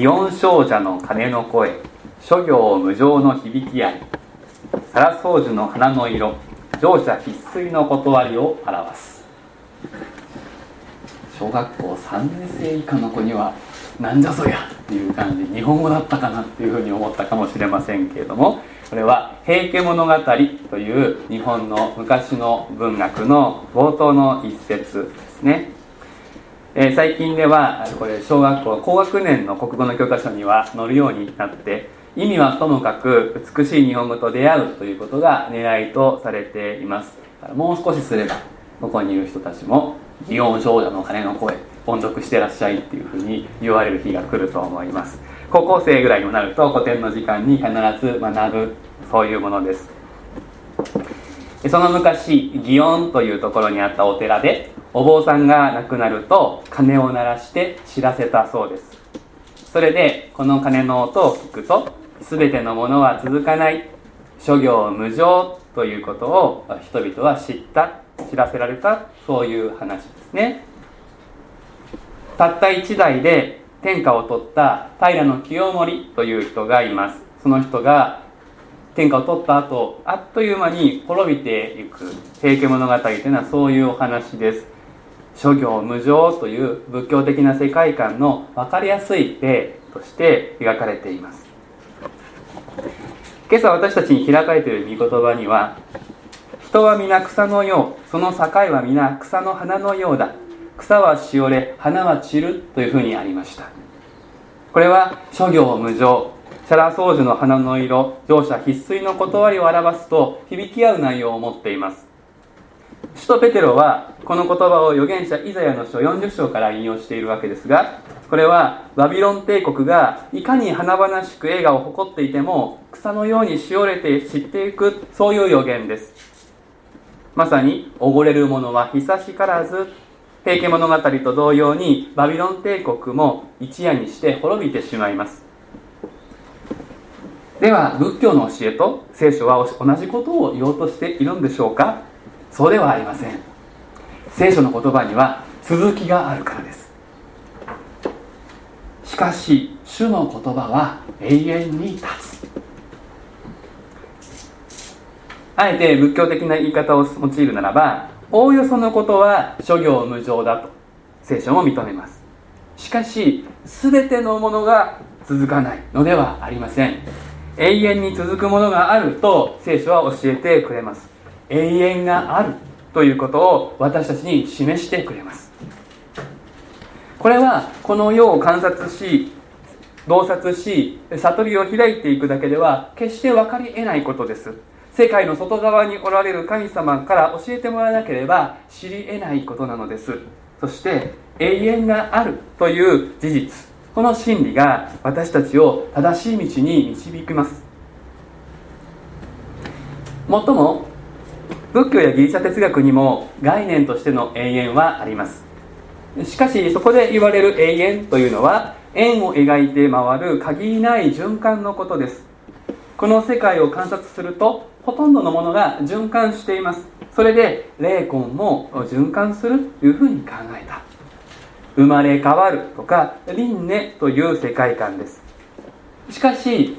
祇園少女の鐘の声諸行無常の響き合いサラソウジュの花の色乗車必須の断りを表す。小学校3年生以下の子にはなんじゃそりゃっていう感じ日本語だったかなっていうふうに思ったかもしれませんけれどもこれは「平家物語」という日本の昔の文学の冒頭の一節ですね、え、最近ではこれ小学校高学年の国語の教科書には載るようになって意味はともかく美しい日本語と出会うということが狙いとされています。もう少しすればここにいる人たちも「祇園少女の鐘の声」音読してらっしゃいっていうふうに言われる日が来ると思います。高校生ぐらいになると古典の時間に必ず学ぶそういうものです。その昔祇園というところにあったお寺でお坊さんが亡くなると鐘を鳴らして知らせたそうです。それでこの鐘の音を聞くと全てのものは続かない。諸行無常ということを人々は知った知らせられたそういう話ですね。たった一代で天下を取った平清盛という人がいます。その人が天下を取った後あっという間に滅びていく平家物語というのはそういうお話です。諸行無常という仏教的な世界観の分かりやすい例として描かれています。今朝私たちに開かれている御言葉には人は皆草のようその境は皆草の花のようだ。草はしおれ花は散るというふうにありました。これは諸行無常シャラソウジュの花の色乗車必須の断りを表すと響き合う内容を持っています。使徒ペテロはこの言葉を預言者イザヤの書40章から引用しているわけですがこれはバビロン帝国がいかに華々しく映画を誇っていても草のようにしおれて散っていくそういう予言です。まさに溺れる者は久しからず平家物語と同様にバビロン帝国も一夜にして滅びてしまいます。では仏教の教えと聖書は同じことを言おうとしているんでしょうか？そうではありません。聖書の言葉には続きがあるからです。しかし主の言葉は永遠に立つ。あえて仏教的な言い方を用いるならばおおよそのことは諸行無常だと聖書も認めます。しかし全てのものが続かないのではありません。永遠に続くものがあると聖書は教えてくれます。永遠があるということを私たちに示してくれます。これはこの世を観察し洞察し悟りを開いていくだけでは決して分かり得ないことです。世界の外側におられる神様から教えてもらわなければ知り得ないことなのです。そして永遠があるという事実。この真理が私たちを正しい道に導きます。もっとも仏教やギリシャ哲学にも概念としての永遠はあります。しかしそこで言われる永遠というのは円を描いて回る限りない循環のことです。この世界を観察するとほとんどのものが循環しています。それで霊魂も循環するというふうに考えた。生まれ変わるとか輪廻という世界観です。しかし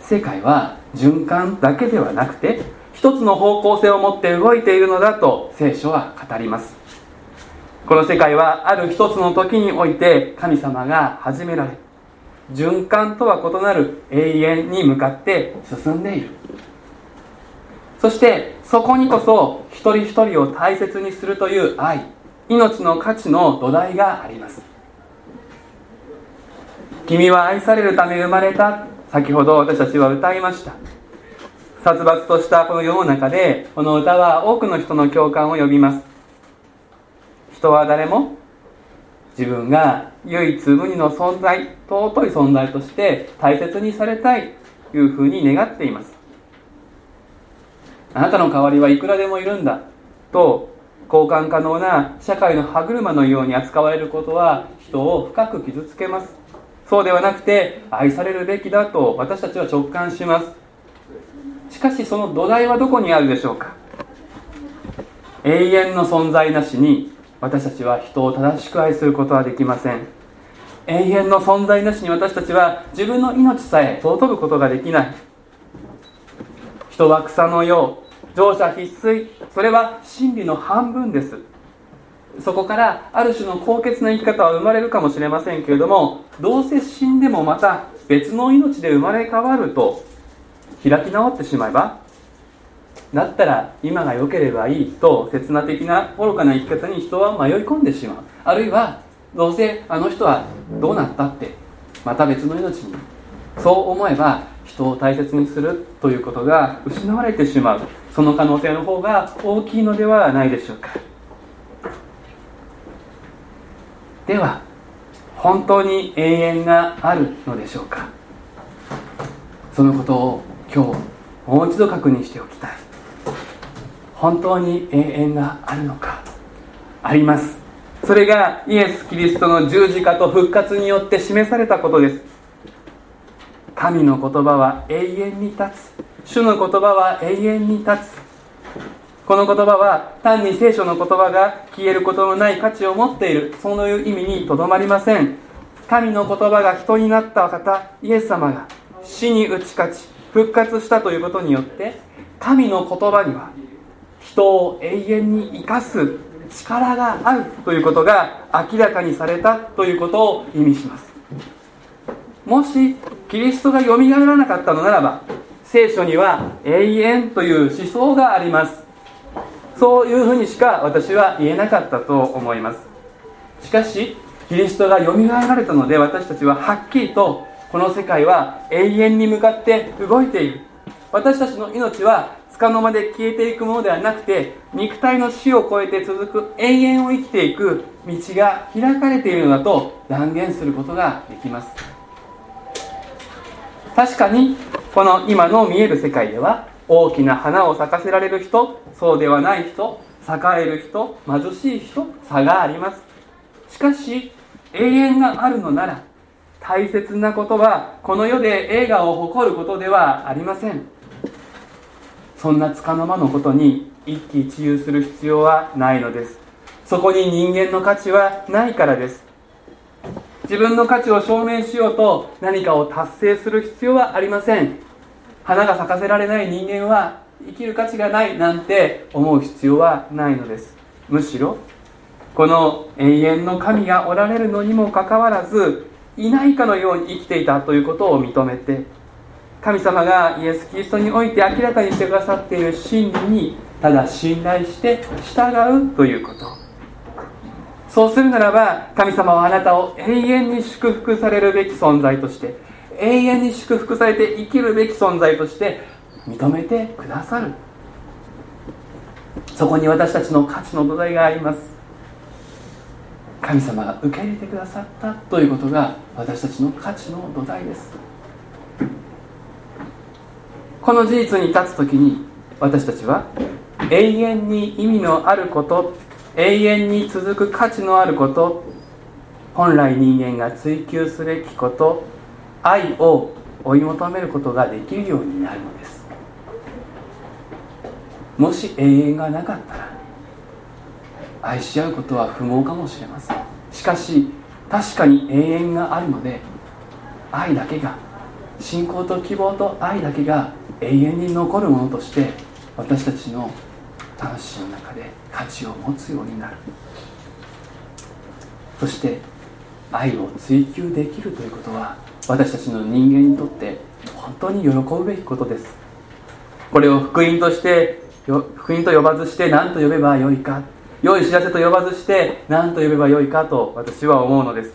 世界は循環だけではなくて一つの方向性を持って動いているのだと聖書は語ります。この世界はある一つの時において神様が始められ循環とは異なる永遠に向かって進んでいる。そしてそこにこそ一人一人を大切にするという愛命の価値の土台があります。君は愛されるため生まれた。先ほど私たちは歌いました。殺伐としたこの世の中でこの歌は多くの人の共感を呼びます。人は誰も自分が唯一無二の存在尊い存在として大切にされたいというふうに願っています。あなたの代わりはいくらでもいるんだと交換可能な社会の歯車のように扱われることは人を深く傷つけます。そうではなくて愛されるべきだと私たちは直感します。かしその土台はどこにあるでしょうか？永遠の存在なしに私たちは人を正しく愛することはできません。永遠の存在なしに私たちは自分の命さえ尊ぶことができない。人は草のよう乗車必須それは真理の半分です。そこからある種の高潔な生き方は生まれるかもしれませんけれどもどうせ死んでもまた別の命で生まれ変わると開き直ってしまえばだったら今が良ければいいと刹那的な愚かな生き方に人は迷い込んでしまう。あるいはどうせあの人はどうなったってまた別の命に。そう思えば人を大切にするということが失われてしまう。その可能性の方が大きいのではないでしょうか。では本当に永遠があるのでしょうか。そのことを今日もう一度確認しておきたい。本当に永遠があるのか。あります。それがイエス・キリストの十字架と復活によって示されたことです。神の言葉は永遠に立つ。主の言葉は永遠に立つ。この言葉は単に聖書の言葉が消えることのない価値を持っている。そういう意味にとどまりません。神の言葉が人になった方イエス様が死に打ち勝ち復活したということによって神の言葉には人を永遠に生かす力があるということが明らかにされたということを意味します。もしキリストがよみがえらなかったのならば聖書には永遠という思想があります。そういうふうにしか私は言えなかったと思います。しかしキリストがよみがえられたので私たちははっきりとこの世界は永遠に向かって動いている。私たちの命は束の間で消えていくものではなくて肉体の死を超えて続く永遠を生きていく道が開かれているのだと断言することができます。確かにこの今の見える世界では大きな花を咲かせられる人そうではない人栄える人貧しい人差があります。しかし永遠があるのなら大切なことはこの世で映画を誇ることではありません。そんな束の間のことに一喜一憂する必要はないのです。そこに人間の価値はないからです。自分の価値を証明しようと何かを達成する必要はありません。花が咲かせられない人間は生きる価値がないなんて思う必要はないのです。むしろこの永遠の神がおられるのにもかかわらずいないかのように生きていたということを認めて神様がイエス・キリストにおいて明らかにしてくださっている真理にただ信頼して従うということ。そうするならば神様はあなたを永遠に祝福されるべき存在として永遠に祝福されて生きるべき存在として認めてくださる。そこに私たちの価値の土台があります。神様が受け入れてくださったということが私たちの価値の土台ですこの事実に立つ時に私たちは永遠に意味のあること永遠に続く価値のあること本来人間が追求すべきこと愛を追い求めることができるようになるのです。もし永遠がなかったら愛し合うことは不毛かもしれません。しかし確かに永遠があるので愛だけが信仰と希望と愛だけが永遠に残るものとして私たちの魂の中で価値を持つようになる。そして愛を追求できるということは私たちの人間にとって本当に喜ぶべきことです。これを福音として福音と呼ばずして何と呼べばよいか。良い知らせと呼ばずして何と呼べばよいかと私は思うのです。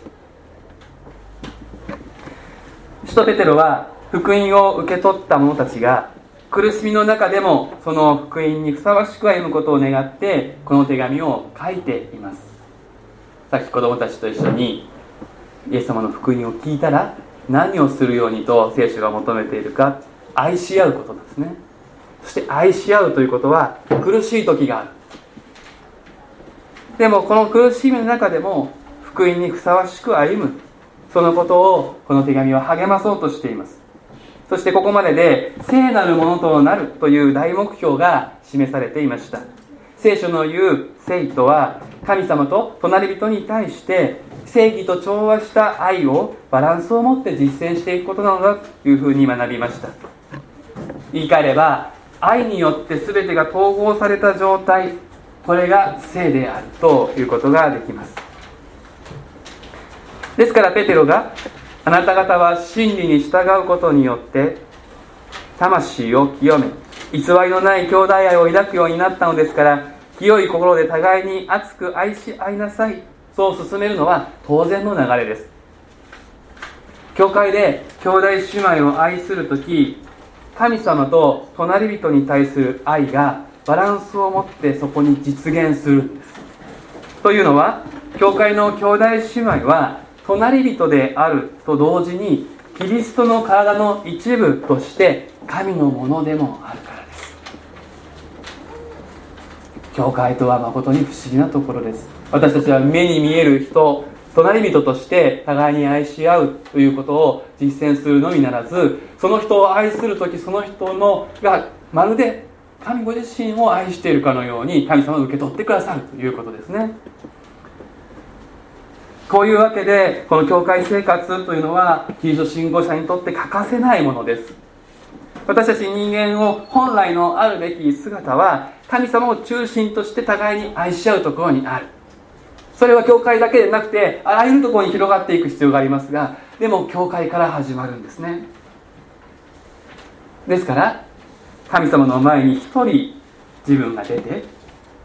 使徒ペテロは福音を受け取った者たちが苦しみの中でもその福音にふさわしく歩むことを願ってこの手紙を書いています。さっき子供たちと一緒にイエス様の福音を聞いたら何をするようにと聖書が求めているか愛し合うことですね。そして愛し合うということは苦しい時がある。でもこの苦しみの中でも福音にふさわしく歩む。そのことをこの手紙は励まそうとしています。そしてここまでで聖なるものとなるという大目標が示されていました。聖書の言う聖とは神様と隣人に対して正義と調和した愛をバランスを持って実践していくことなのだというふうに学びました。言い換えれば愛によって全てが統合された状態これが性であるということができます。ですからペテロがあなた方は真理に従うことによって魂を清め偽りのない兄弟愛を抱くようになったのですから清い心で互いに熱く愛し合いなさい。そう進めるのは当然の流れです。教会で兄弟姉妹を愛する時神様と隣人に対する愛がバランスを持ってそこに実現する。んですというのは教会の兄弟姉妹は隣人であると同時にキリストの体の一部として神のものでもあるからです。教会とは誠に不思議なところです。私たちは目に見える人隣人として互いに愛し合うということを実践するのみならずその人を愛する時その人のがまるで神ご自身を愛しているかのように神様を受け取ってくださるということですね。こういうわけでこの教会生活というのはキリスト信仰者にとって欠かせないものです。私たち人間を本来のあるべき姿は神様を中心として互いに愛し合うところにある。それは教会だけでなくてあらゆるところに広がっていく必要がありますがでも教会から始まるんですね。ですから神様の前に一人自分が出て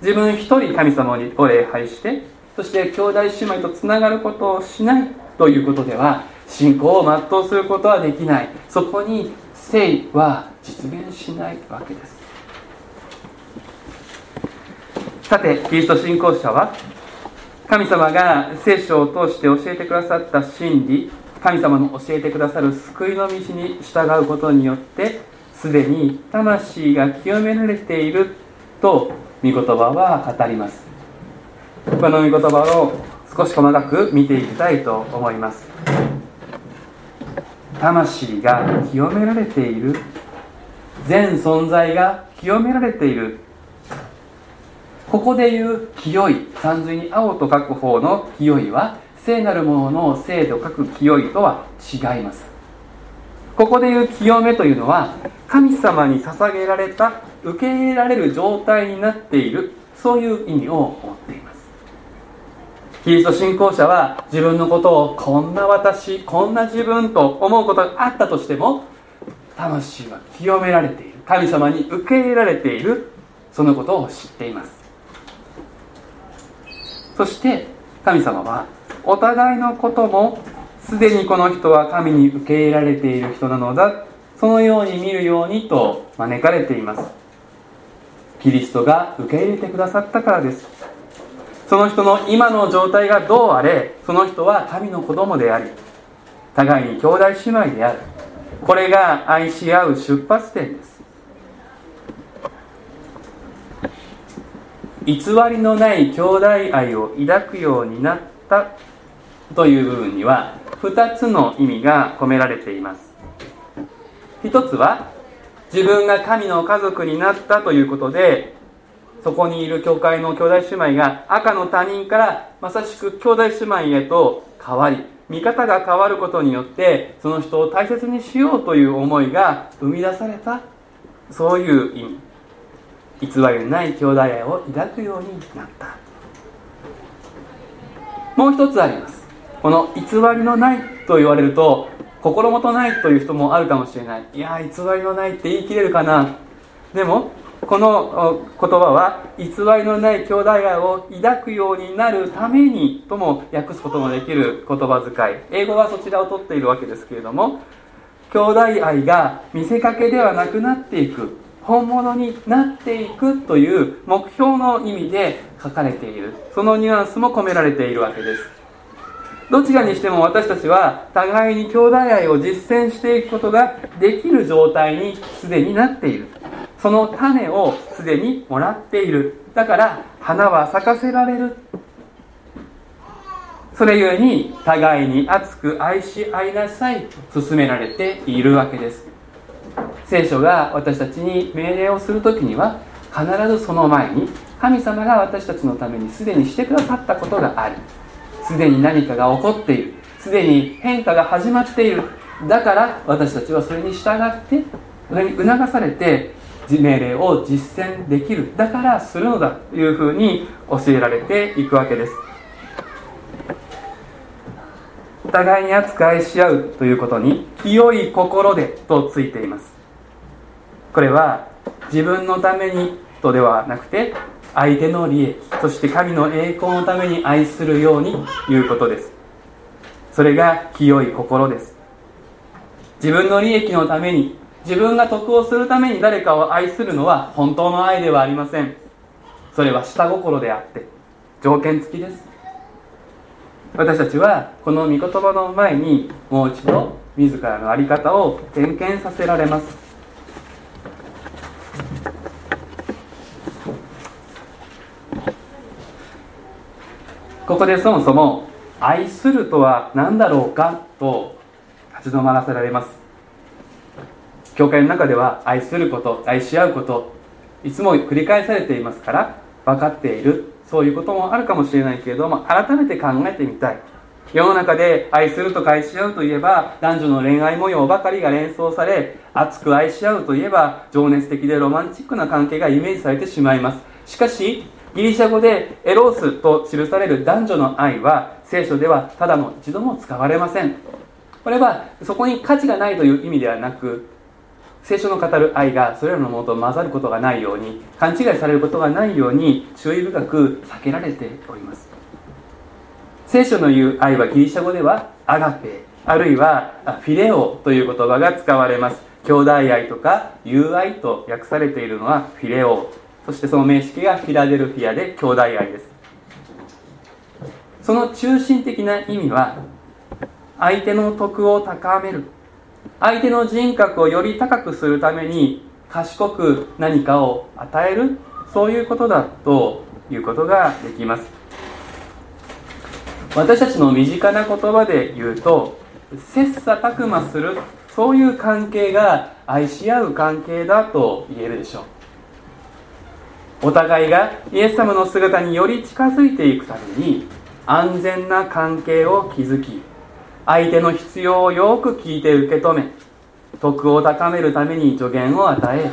自分一人神様にお礼拝してそして兄弟姉妹とつながることをしないということでは信仰を全うすることはできない。そこに聖は実現しないわけです。さてキリスト信仰者は神様が聖書を通して教えてくださった真理神様の教えてくださる救いの道に従うことによってすでに魂が清められていると御言葉は語ります。この御言葉を少し細かく見ていきたいと思います。魂が清められている。全存在が清められている。ここでいう清い三髄に青と書く方の清いは聖なるものの聖と書く清いとは違います。ここでいう清めというのは神様に捧げられた受け入れられる状態になっているそういう意味を持っています。キリスト信仰者は自分のことをこんな私こんな自分と思うことがあったとしても魂は清められている。神様に受け入れられているそのことを知っています。そして神様はお互いのこともすでにこの人は神に受け入れられている人なのだ。そのように見るようにと招かれています。キリストが受け入れてくださったからです。その人の今の状態がどうあれその人は神の子供であり互いに兄弟姉妹である。これが愛し合う出発点です。偽りのない兄弟愛を抱くようになったという部分には2つの意味が込められています。一つは自分が神の家族になったということでそこにいる教会の兄弟姉妹が赤の他人からまさしく兄弟姉妹へと変わり見方が変わることによってその人を大切にしようという思いが生み出されたそういう意味。偽りない兄弟愛を抱くようになった。もう一つあります。この偽りのないと言われると心もとないという人もあるかもしれない。いや偽りのないって言い切れるかな。でもこの言葉は偽りのない兄弟愛を抱くようになるためにとも訳すこともできる言葉遣い。英語はそちらを取っているわけですけれども兄弟愛が見せかけではなくなっていく本物になっていくという目標の意味で書かれている。そのニュアンスも込められているわけです。どちらにしても私たちは互いに兄弟愛を実践していくことができる状態にすでになっている。その種をすでにもらっている。だから花は咲かせられる。それゆえに互いに熱く愛し合いなさい。と勧められているわけです。聖書が私たちに命令をする時には必ずその前に神様が私たちのためにすでにしてくださったことがありすでに何かが起こっている。すでに変化が始まっている。だから私たちはそれに従ってそれに促されて命令を実践できる。だからするのだというふうに教えられていくわけです。お互いに扱いし合うということに清い心でとついています。これは自分のためにとではなくて相手の利益そして神の栄光のために愛するようにいうことです。それが清い心です。自分の利益のために自分が得をするために誰かを愛するのは本当の愛ではありません。それは下心であって条件付きです。私たちはこの御言葉の前にもう一度自らの在り方を点検させられます。ここでそもそも愛するとは何だろうかと立ち止まらせられます。教会の中では愛すること愛し合うこといつも繰り返されていますから分かっているそういうこともあるかもしれないけれども改めて考えてみたい。世の中で愛すると愛し合うといえば男女の恋愛模様ばかりが連想され熱く愛し合うといえば情熱的でロマンチックな関係がイメージされてしまいます。しかしギリシャ語でエロースと記される男女の愛は聖書ではただの一度も使われません。これはそこに価値がないという意味ではなく聖書の語る愛がそれらのものと混ざることがないように勘違いされることがないように注意深く避けられております。聖書の言う愛はギリシャ語ではアガペあるいはフィレオという言葉が使われます。兄弟愛とか友愛と訳されているのはフィレオ。そしてその名式がフィラデルフィアで兄弟愛です。その中心的な意味は相手の徳を高める。相手の人格をより高くするために賢く何かを与える。そういうことだということができます。私たちの身近な言葉で言うと切磋琢磨する。そういう関係が愛し合う関係だと言えるでしょう。お互いがイエス様の姿により近づいていくために安全な関係を築き相手の必要をよく聞いて受け止め徳を高めるために助言を与え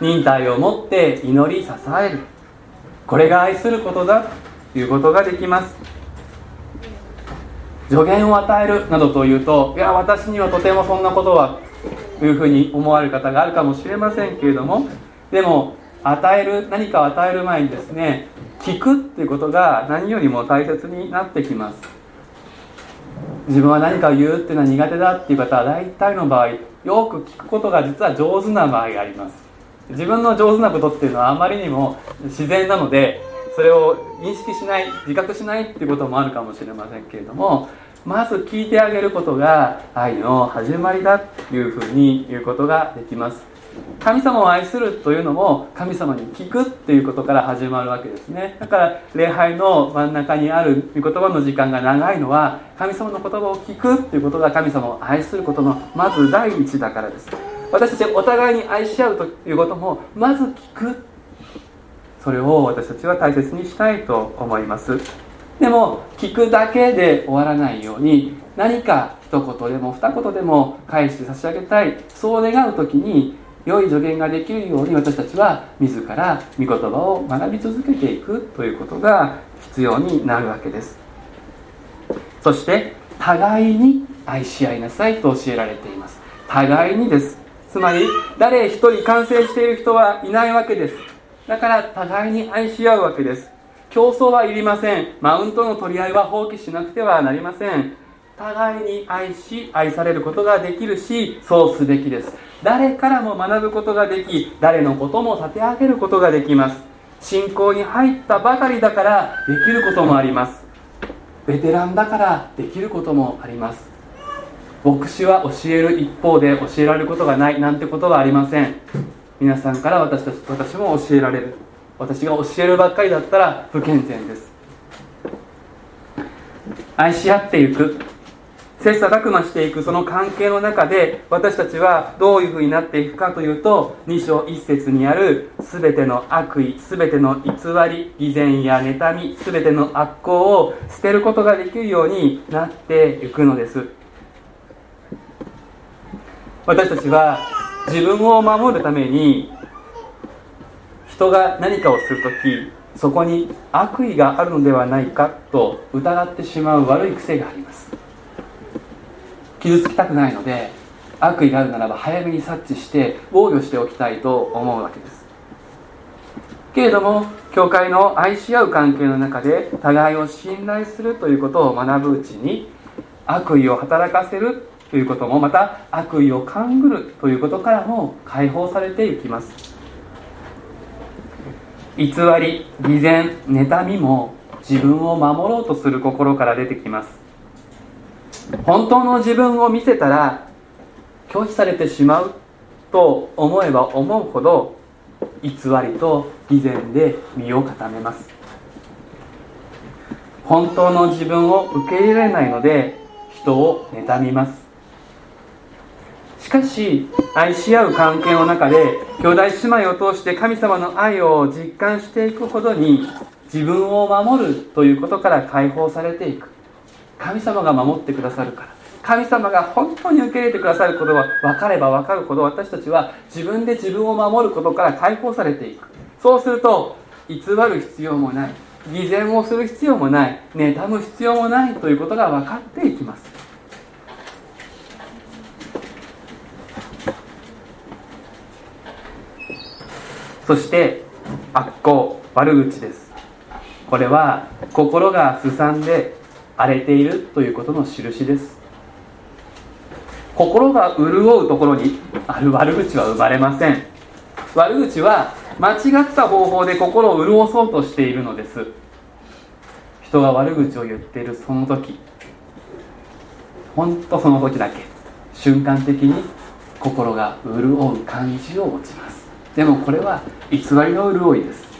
忍耐を持って祈り支える。これが愛することだということができます。助言を与えるなどというといや私にはとてもそんなことはというふうに思われる方があるかもしれませんけれどもでも与える何かを与える前にですね聞くっていうことが何よりも大切になってきます。自分は何かを言うっていうのは苦手だっていう方は大体の場合よく聞くことが実は上手な場合があります。自分の上手なことっていうのはあまりにも自然なのでそれを認識しない自覚しないっていうこともあるかもしれませんけれどもまず聞いてあげることが愛の始まりだというふうに言うことができます。神様を愛するというのも神様に聞くっていうことから始まるわけですね。だから礼拝の真ん中にある御言葉の時間が長いのは神様の言葉を聞くっていうことが神様を愛することのまず第一だからです。私たちお互いに愛し合うということもまず聞く。それを私たちは大切にしたいと思います。でも聞くだけで終わらないように何か一言でも二言でも返して差し上げたい。そう願う時に良い助言ができるように私たちは自ら御言葉を学び続けていくということが必要になるわけです。そして互いに愛し合いなさいと教えられています。互いにです。つまり誰一人完成している人はいないわけです。だから互いに愛し合うわけです。競争はいりません。マウントの取り合いは放棄しなくてはなりません。互いに愛し愛されることができるしそうすべきです。誰からも学ぶことができ誰のことも立て上げることができます。信仰に入ったばかりだからできることもあります。ベテランだからできることもあります。牧師は教える一方で教えられることがないなんてことはありません。皆さんから私たち私も教えられる。私が教えるばっかりだったら不健全です。愛し合っていく。切磋琢磨していくその関係の中で私たちはどういうふうになっていくかというと2章1節にある全ての悪意全ての偽り偽善や妬み全ての悪行を捨てることができるようになっていくのです。私たちは自分を守るために人が何かをする時そこに悪意があるのではないかと疑ってしまう悪い癖があります。傷つきたくないので悪意があるならば早めに察知して防御しておきたいと思うわけです。けれども教会の愛し合う関係の中で互いを信頼するということを学ぶうちに悪意を働かせるということもまた悪意を勘ぐるということからも解放されていきます。偽り偽善妬みも自分を守ろうとする心から出てきます。本当の自分を見せたら拒否されてしまうと思えば思うほど偽りと偽善で身を固めます。本当の自分を受け入れないので人を妬みます。しかし愛し合う関係の中で兄弟姉妹を通して神様の愛を実感していくほどに自分を守るということから解放されていく。神様が守ってくださるから。神様が本当に受け入れてくださることは分かれば分かるほど私たちは自分で自分を守ることから解放されていく。そうすると偽る必要もない。偽善をする必要もない。妬む必要もないということが分かっていきます。そして悪行悪口です。これは心がすさんで荒れているということの印です。心が潤うところにある悪口は生まれません。悪口は間違った方法で心を潤そうとしているのです。人が悪口を言っているその時本当その時だけ瞬間的に心が潤う感じを持ちます。でもこれは偽りの潤いです。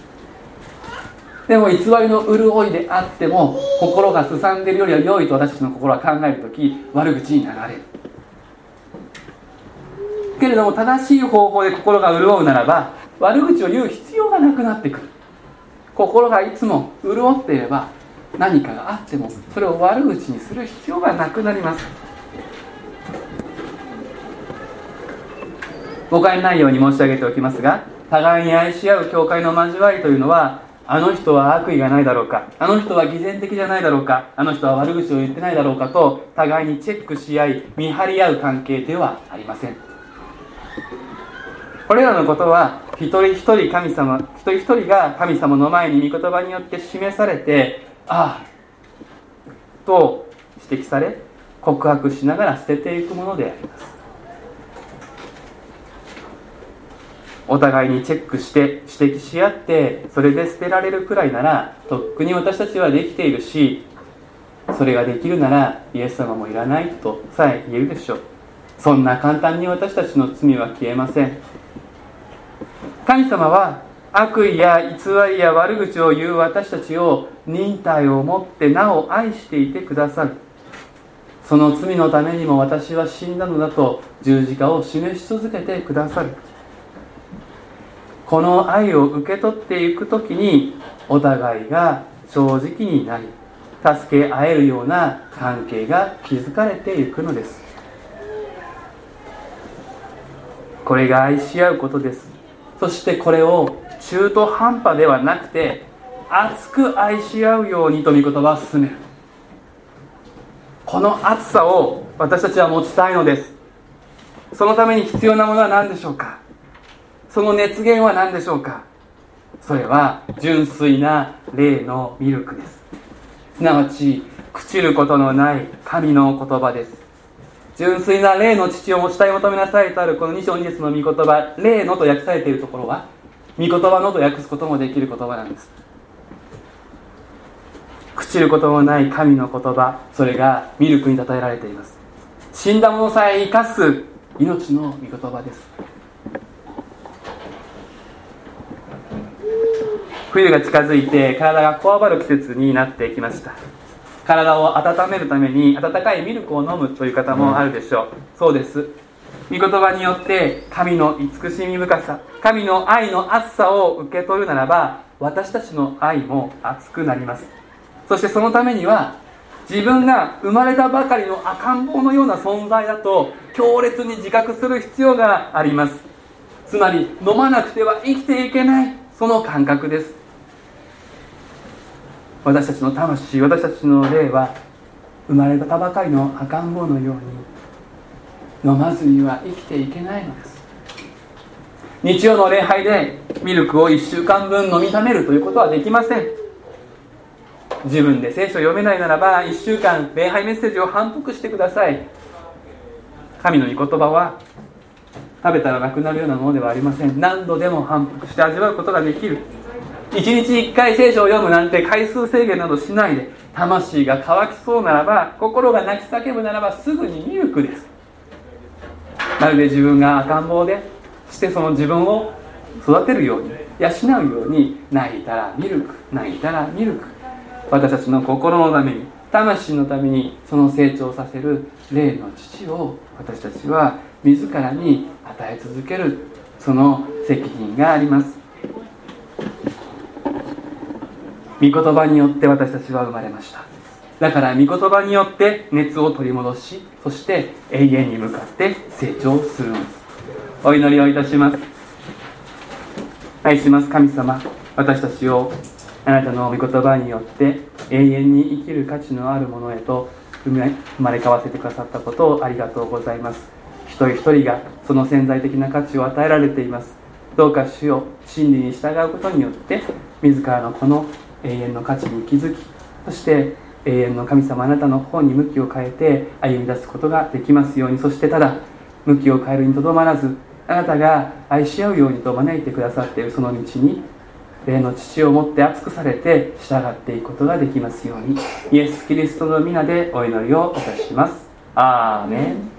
でも偽りの潤いであっても心がすさんでるよりは良いと私たちの心は考える時悪口に流れる。けれども正しい方法で心が潤うならば悪口を言う必要がなくなってくる。心がいつも潤っていれば何かがあってもそれを悪口にする必要がなくなります。誤解ないように申し上げておきますが互いに愛し合う教会の交わりというのはあの人は悪意がないだろうか。あの人は偽善的じゃないだろうか。あの人は悪口を言ってないだろうかと互いにチェックし合い見張り合う関係ではありません。これらのことは一人一人神様一人一人が神様の前に御言葉によって示されてああと指摘され告白しながら捨てていくものであります。お互いにチェックして指摘し合ってそれで捨てられるくらいならとっくに私たちはできているしそれができるならイエス様もいらないとさえ言えるでしょう。そんな簡単に私たちの罪は消えません。神様は悪意や偽りや悪口を言う私たちを忍耐を持ってなお愛していてくださる。その罪のためにも私は死んだのだと十字架を示し続けてくださる。この愛を受け取っていく時にお互いが正直になり助け合えるような関係が築かれていくのです。これが愛し合うことです。そしてこれを中途半端ではなくて熱く愛し合うようにと御言葉は進める。この熱さを私たちは持ちたいのです。そのために必要なものは何でしょうか？その熱源は何でしょうか？それは純粋な霊のミルクです。すなわち朽ちることのない神の言葉です。純粋な霊の父を持ちたい求めなさいとあるこの2章2節の御言葉霊のと訳されているところは御言葉のと訳すこともできる言葉なんです。朽ちることのない神の言葉それがミルクに例えられています。死んだ者さえ生かす命の御言葉です。冬が近づいて体がこわばる季節になってきました。体を温めるために温かいミルクを飲むという方もあるでしょう、そうです。御言葉によって神の慈しみ深さ神の愛の熱さを受け取るならば私たちの愛も熱くなります。そしてそのためには自分が生まれたばかりの赤ん坊のような存在だと強烈に自覚する必要があります。つまり飲まなくては生きていけないその感覚です。私たちの魂私たちの霊は生まれたばかりの赤ん坊のように飲まずには生きていけないのです。日曜の礼拝でミルクを1週間分飲みためるということはできません。自分で聖書を読めないならば1週間礼拝メッセージを反復してください。神の御言葉は食べたらなくなるようなものではありません。何度でも反復して味わうことができる。1日1回聖書を読むなんて回数制限などしないで魂が乾きそうならば心が泣き叫ぶならばすぐにミルクです。まるで自分が赤ん坊でしてその自分を育てるように養うように泣いたらミルク泣いたらミルク。私たちの心のために魂のためにその成長させる霊の父を私たちは自らに与え続けるその責任があります。御言葉によって私たちは生まれました。だから御言葉によって熱を取り戻しそして永遠に向かって成長するのです。お祈りをいたします。愛します神様。私たちをあなたの御言葉によって永遠に生きる価値のあるものへと生まれ変わせてくださったことをありがとうございます。一人一人がその潜在的な価値を与えられています。どうか主よ真理に従うことによって自らのこの永遠の価値に気づきそして永遠の神様あなたの方に向きを変えて歩み出すことができますように。そしてただ向きを変えるにとどまらずあなたが愛し合うようにと招いてくださっているその道に霊の父をもって熱くされて従っていくことができますように。イエス・キリストの皆でお祈りをいたします。アーメン。